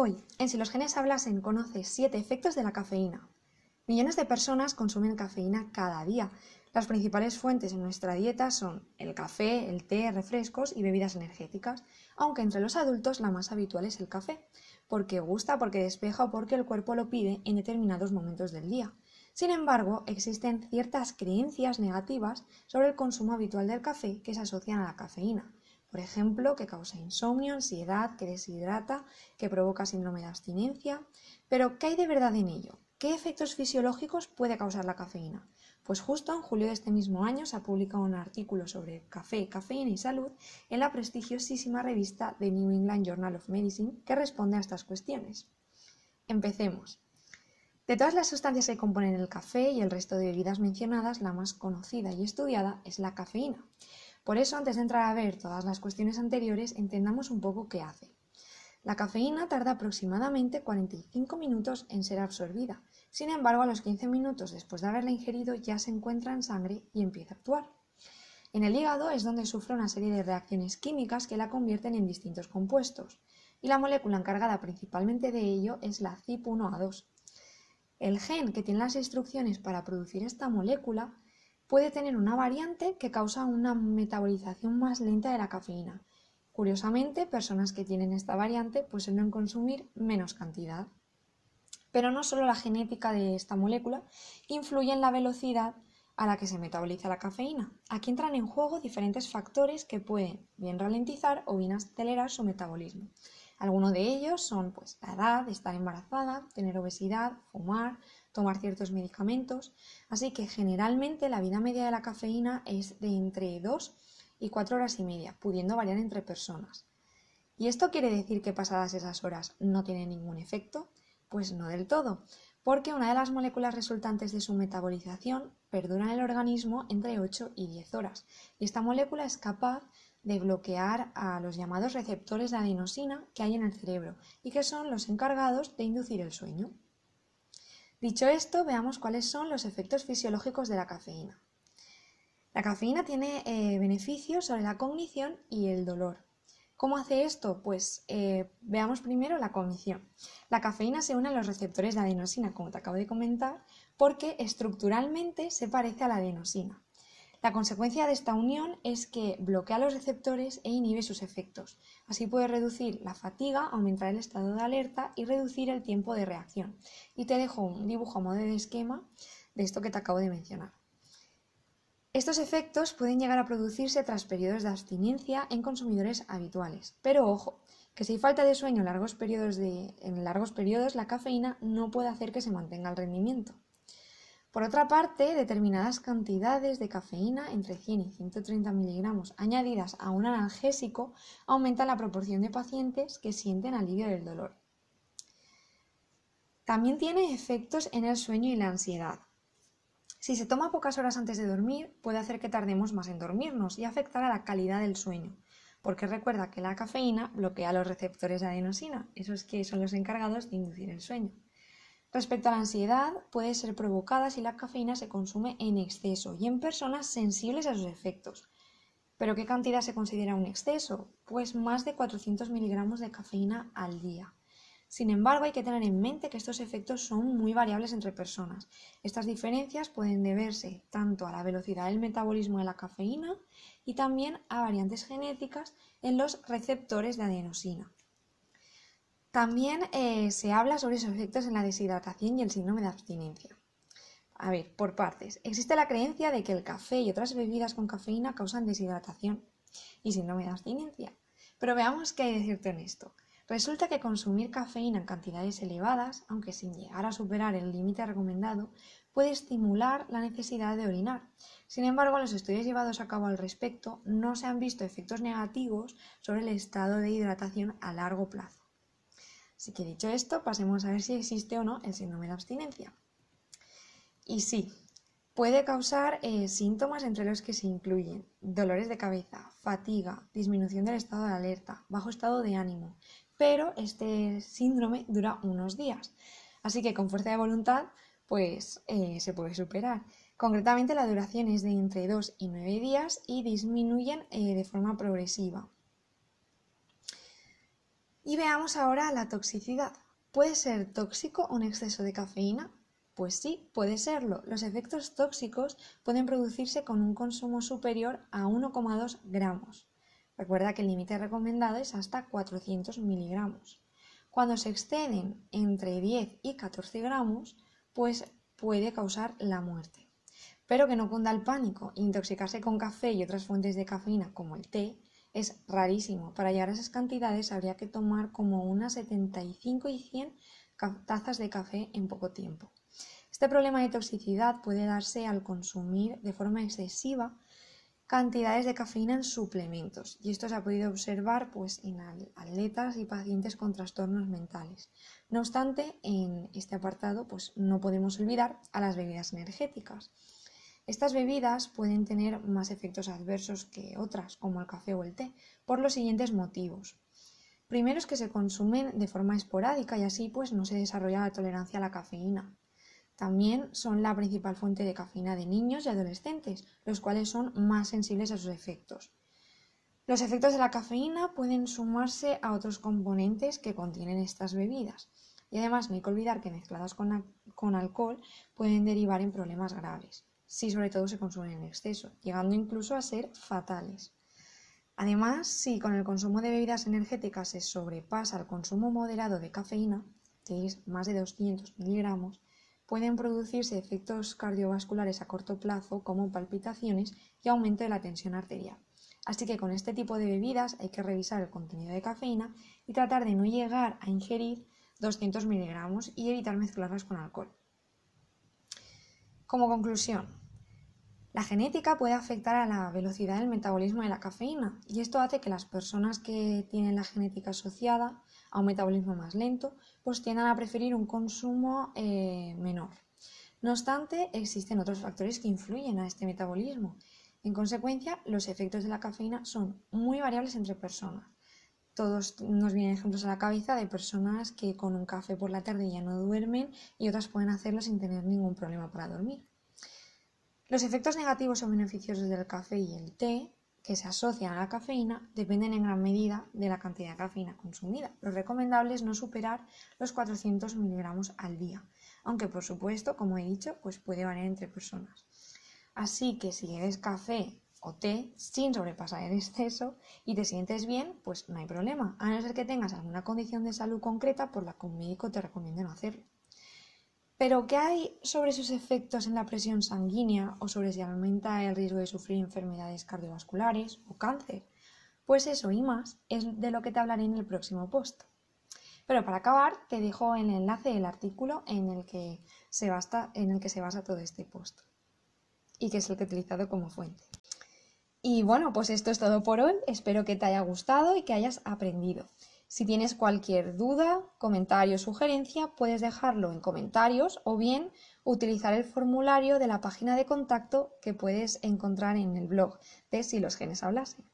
Hoy, en Si los genes hablasen, conoce 7 efectos de la cafeína. Millones de personas consumen cafeína cada día. Las principales fuentes en nuestra dieta son el café, el té, refrescos y bebidas energéticas, aunque entre los adultos la más habitual es el café, porque gusta, porque despeja o porque el cuerpo lo pide en determinados momentos del día. Sin embargo, existen ciertas creencias negativas sobre el consumo habitual del café que se asocian a la cafeína. Por ejemplo, que causa insomnio, ansiedad, que deshidrata, que provoca síndrome de abstinencia. Pero, ¿qué hay de verdad en ello? ¿Qué efectos fisiológicos puede causar la cafeína? Pues justo en julio de este mismo año se ha publicado un artículo sobre café, cafeína y salud en la prestigiosísima revista The New England Journal of Medicine que responde a estas cuestiones. Empecemos. De todas las sustancias que componen el café y el resto de bebidas mencionadas, la más conocida y estudiada es la cafeína. Por eso, antes de entrar a ver todas las cuestiones anteriores, entendamos un poco qué hace. La cafeína tarda aproximadamente 45 minutos en ser absorbida. Sin embargo, a los 15 minutos después de haberla ingerido ya se encuentra en sangre y empieza a actuar. En el hígado es donde sufre una serie de reacciones químicas que la convierten en distintos compuestos, y la molécula encargada principalmente de ello es la CYP1A2. El gen que tiene las instrucciones para producir esta molécula puede tener una variante que causa una metabolización más lenta de la cafeína. Curiosamente, personas que tienen esta variante pues suelen consumir menos cantidad. Pero no solo la genética de esta molécula influye en la velocidad a la que se metaboliza la cafeína. Aquí entran en juego diferentes factores que pueden bien ralentizar o bien acelerar su metabolismo. Algunos de ellos son pues, la edad, estar embarazada, tener obesidad, fumar, tomar ciertos medicamentos. Así que generalmente la vida media de la cafeína es de entre 2 y 4 horas y media, pudiendo variar entre personas. ¿Y esto quiere decir que pasadas esas horas no tiene ningún efecto? Pues no del todo, porque una de las moléculas resultantes de su metabolización perdura en el organismo entre 8 y 10 horas, y esta molécula es capaz de bloquear a los llamados receptores de adenosina que hay en el cerebro y que son los encargados de inducir el sueño. Dicho esto, veamos cuáles son los efectos fisiológicos de la cafeína. La cafeína tiene eh, beneficios sobre la cognición y el dolor. ¿Cómo hace esto? Pues eh, veamos primero la cognición. La cafeína se une a los receptores de adenosina, como te acabo de comentar, porque estructuralmente se parece a la adenosina. La consecuencia de esta unión es que bloquea los receptores e inhibe sus efectos. Así puede reducir la fatiga, aumentar el estado de alerta y reducir el tiempo de reacción. Y te dejo un dibujo a modo de esquema de esto que te acabo de mencionar. Estos efectos pueden llegar a producirse tras periodos de abstinencia en consumidores habituales. Pero ojo, que si hay falta de sueño largos periodos, en largos periodos la cafeína no puede hacer que se mantenga el rendimiento. Por otra parte, determinadas cantidades de cafeína, entre 100 y 130 miligramos, añadidas a un analgésico, aumentan la proporción de pacientes que sienten alivio del dolor. También tiene efectos en el sueño y la ansiedad. Si se toma pocas horas antes de dormir, puede hacer que tardemos más en dormirnos y afectar a la calidad del sueño, porque recuerda que la cafeína bloquea los receptores de adenosina, esos que son los encargados de inducir el sueño. Respecto a la ansiedad, puede ser provocada si la cafeína se consume en exceso y en personas sensibles a sus efectos. ¿Pero qué cantidad se considera un exceso? Pues más de 400 miligramos de cafeína al día. Sin embargo, hay que tener en mente que estos efectos son muy variables entre personas. Estas diferencias pueden deberse tanto a la velocidad del metabolismo de la cafeína y también a variantes genéticas en los receptores de adenosina. También eh, se habla sobre esos efectos en la deshidratación y el síndrome de abstinencia. A ver, por partes. Existe la creencia de que el café y otras bebidas con cafeína causan deshidratación y síndrome de abstinencia. Pero veamos qué hay de cierto en esto. Resulta que consumir cafeína en cantidades elevadas, aunque sin llegar a superar el límite recomendado, puede estimular la necesidad de orinar. Sin embargo, los estudios llevados a cabo al respecto no se han visto efectos negativos sobre el estado de hidratación a largo plazo. Así que dicho esto, pasemos a ver si existe o no el síndrome de abstinencia. Y sí, puede causar eh, síntomas entre los que se incluyen dolores de cabeza, fatiga, disminución del estado de alerta, bajo estado de ánimo, pero este síndrome dura unos días. Así que con fuerza de voluntad, pues eh, se puede superar. Concretamente, la duración es de entre 2 y 9 días y disminuyen eh, de forma progresiva. Y veamos ahora la toxicidad. ¿Puede ser tóxico un exceso de cafeína? Pues sí, puede serlo. Los efectos tóxicos pueden producirse con un consumo superior a 1,2 gramos. Recuerda que el límite recomendado es hasta 400 miligramos. Cuando se exceden entre 10 y 14 gramos, pues puede causar la muerte. Pero que no cunda el pánico. Intoxicarse con café y otras fuentes de cafeína como el té es rarísimo. Para llegar a esas cantidades habría que tomar como unas 75 y 100 tazas de café en poco tiempo. Este problema de toxicidad puede darse al consumir de forma excesiva cantidades de cafeína en suplementos y esto se ha podido observar pues, en atletas y pacientes con trastornos mentales. No obstante, en este apartado pues, no podemos olvidar a las bebidas energéticas. Estas bebidas pueden tener más efectos adversos que otras, como el café o el té, por los siguientes motivos. Primero es que se consumen de forma esporádica y así pues no se desarrolla la tolerancia a la cafeína. También son la principal fuente de cafeína de niños y adolescentes, los cuales son más sensibles a sus efectos. Los efectos de la cafeína pueden sumarse a otros componentes que contienen estas bebidas. Y además no hay que olvidar que mezcladas con, con alcohol pueden derivar en problemas graves, si sobre todo se consumen en exceso, llegando incluso a ser fatales. Además, si con el consumo de bebidas energéticas se sobrepasa el consumo moderado de cafeína, que es más de 200 miligramos, pueden producirse efectos cardiovasculares a corto plazo como palpitaciones y aumento de la tensión arterial. Así que con este tipo de bebidas hay que revisar el contenido de cafeína y tratar de no llegar a ingerir 200 miligramos y evitar mezclarlas con alcohol. Como conclusión, la genética puede afectar a la velocidad del metabolismo de la cafeína y esto hace que las personas que tienen la genética asociada a un metabolismo más lento, pues tiendan a preferir un consumo eh, menor. No obstante, existen otros factores que influyen a este metabolismo. En consecuencia, los efectos de la cafeína son muy variables entre personas. Todos nos vienen ejemplos a la cabeza de personas que con un café por la tarde ya no duermen y otras pueden hacerlo sin tener ningún problema para dormir. Los efectos negativos o beneficiosos del café y el té que se asocian a la cafeína dependen en gran medida de la cantidad de cafeína consumida. Lo recomendable es no superar los 400 miligramos al día, aunque por supuesto, como he dicho, pues puede variar entre personas. Así que si bebes café o té sin sobrepasar el exceso y te sientes bien, pues no hay problema, a no ser que tengas alguna condición de salud concreta por la que un médico te recomiende no hacerlo. Pero, ¿qué hay sobre sus efectos en la presión sanguínea o sobre si aumenta el riesgo de sufrir enfermedades cardiovasculares o cáncer? Pues eso y más es de lo que te hablaré en el próximo post. Pero para acabar, te dejo el enlace del artículo en el que se, en el que se basa todo este post y que es el que he utilizado como fuente. Y bueno, pues esto es todo por hoy. Espero que te haya gustado y que hayas aprendido. Si tienes cualquier duda, comentario o sugerencia, puedes dejarlo en comentarios o bien utilizar el formulario de la página de contacto que puedes encontrar en el blog de Si los genes hablasen.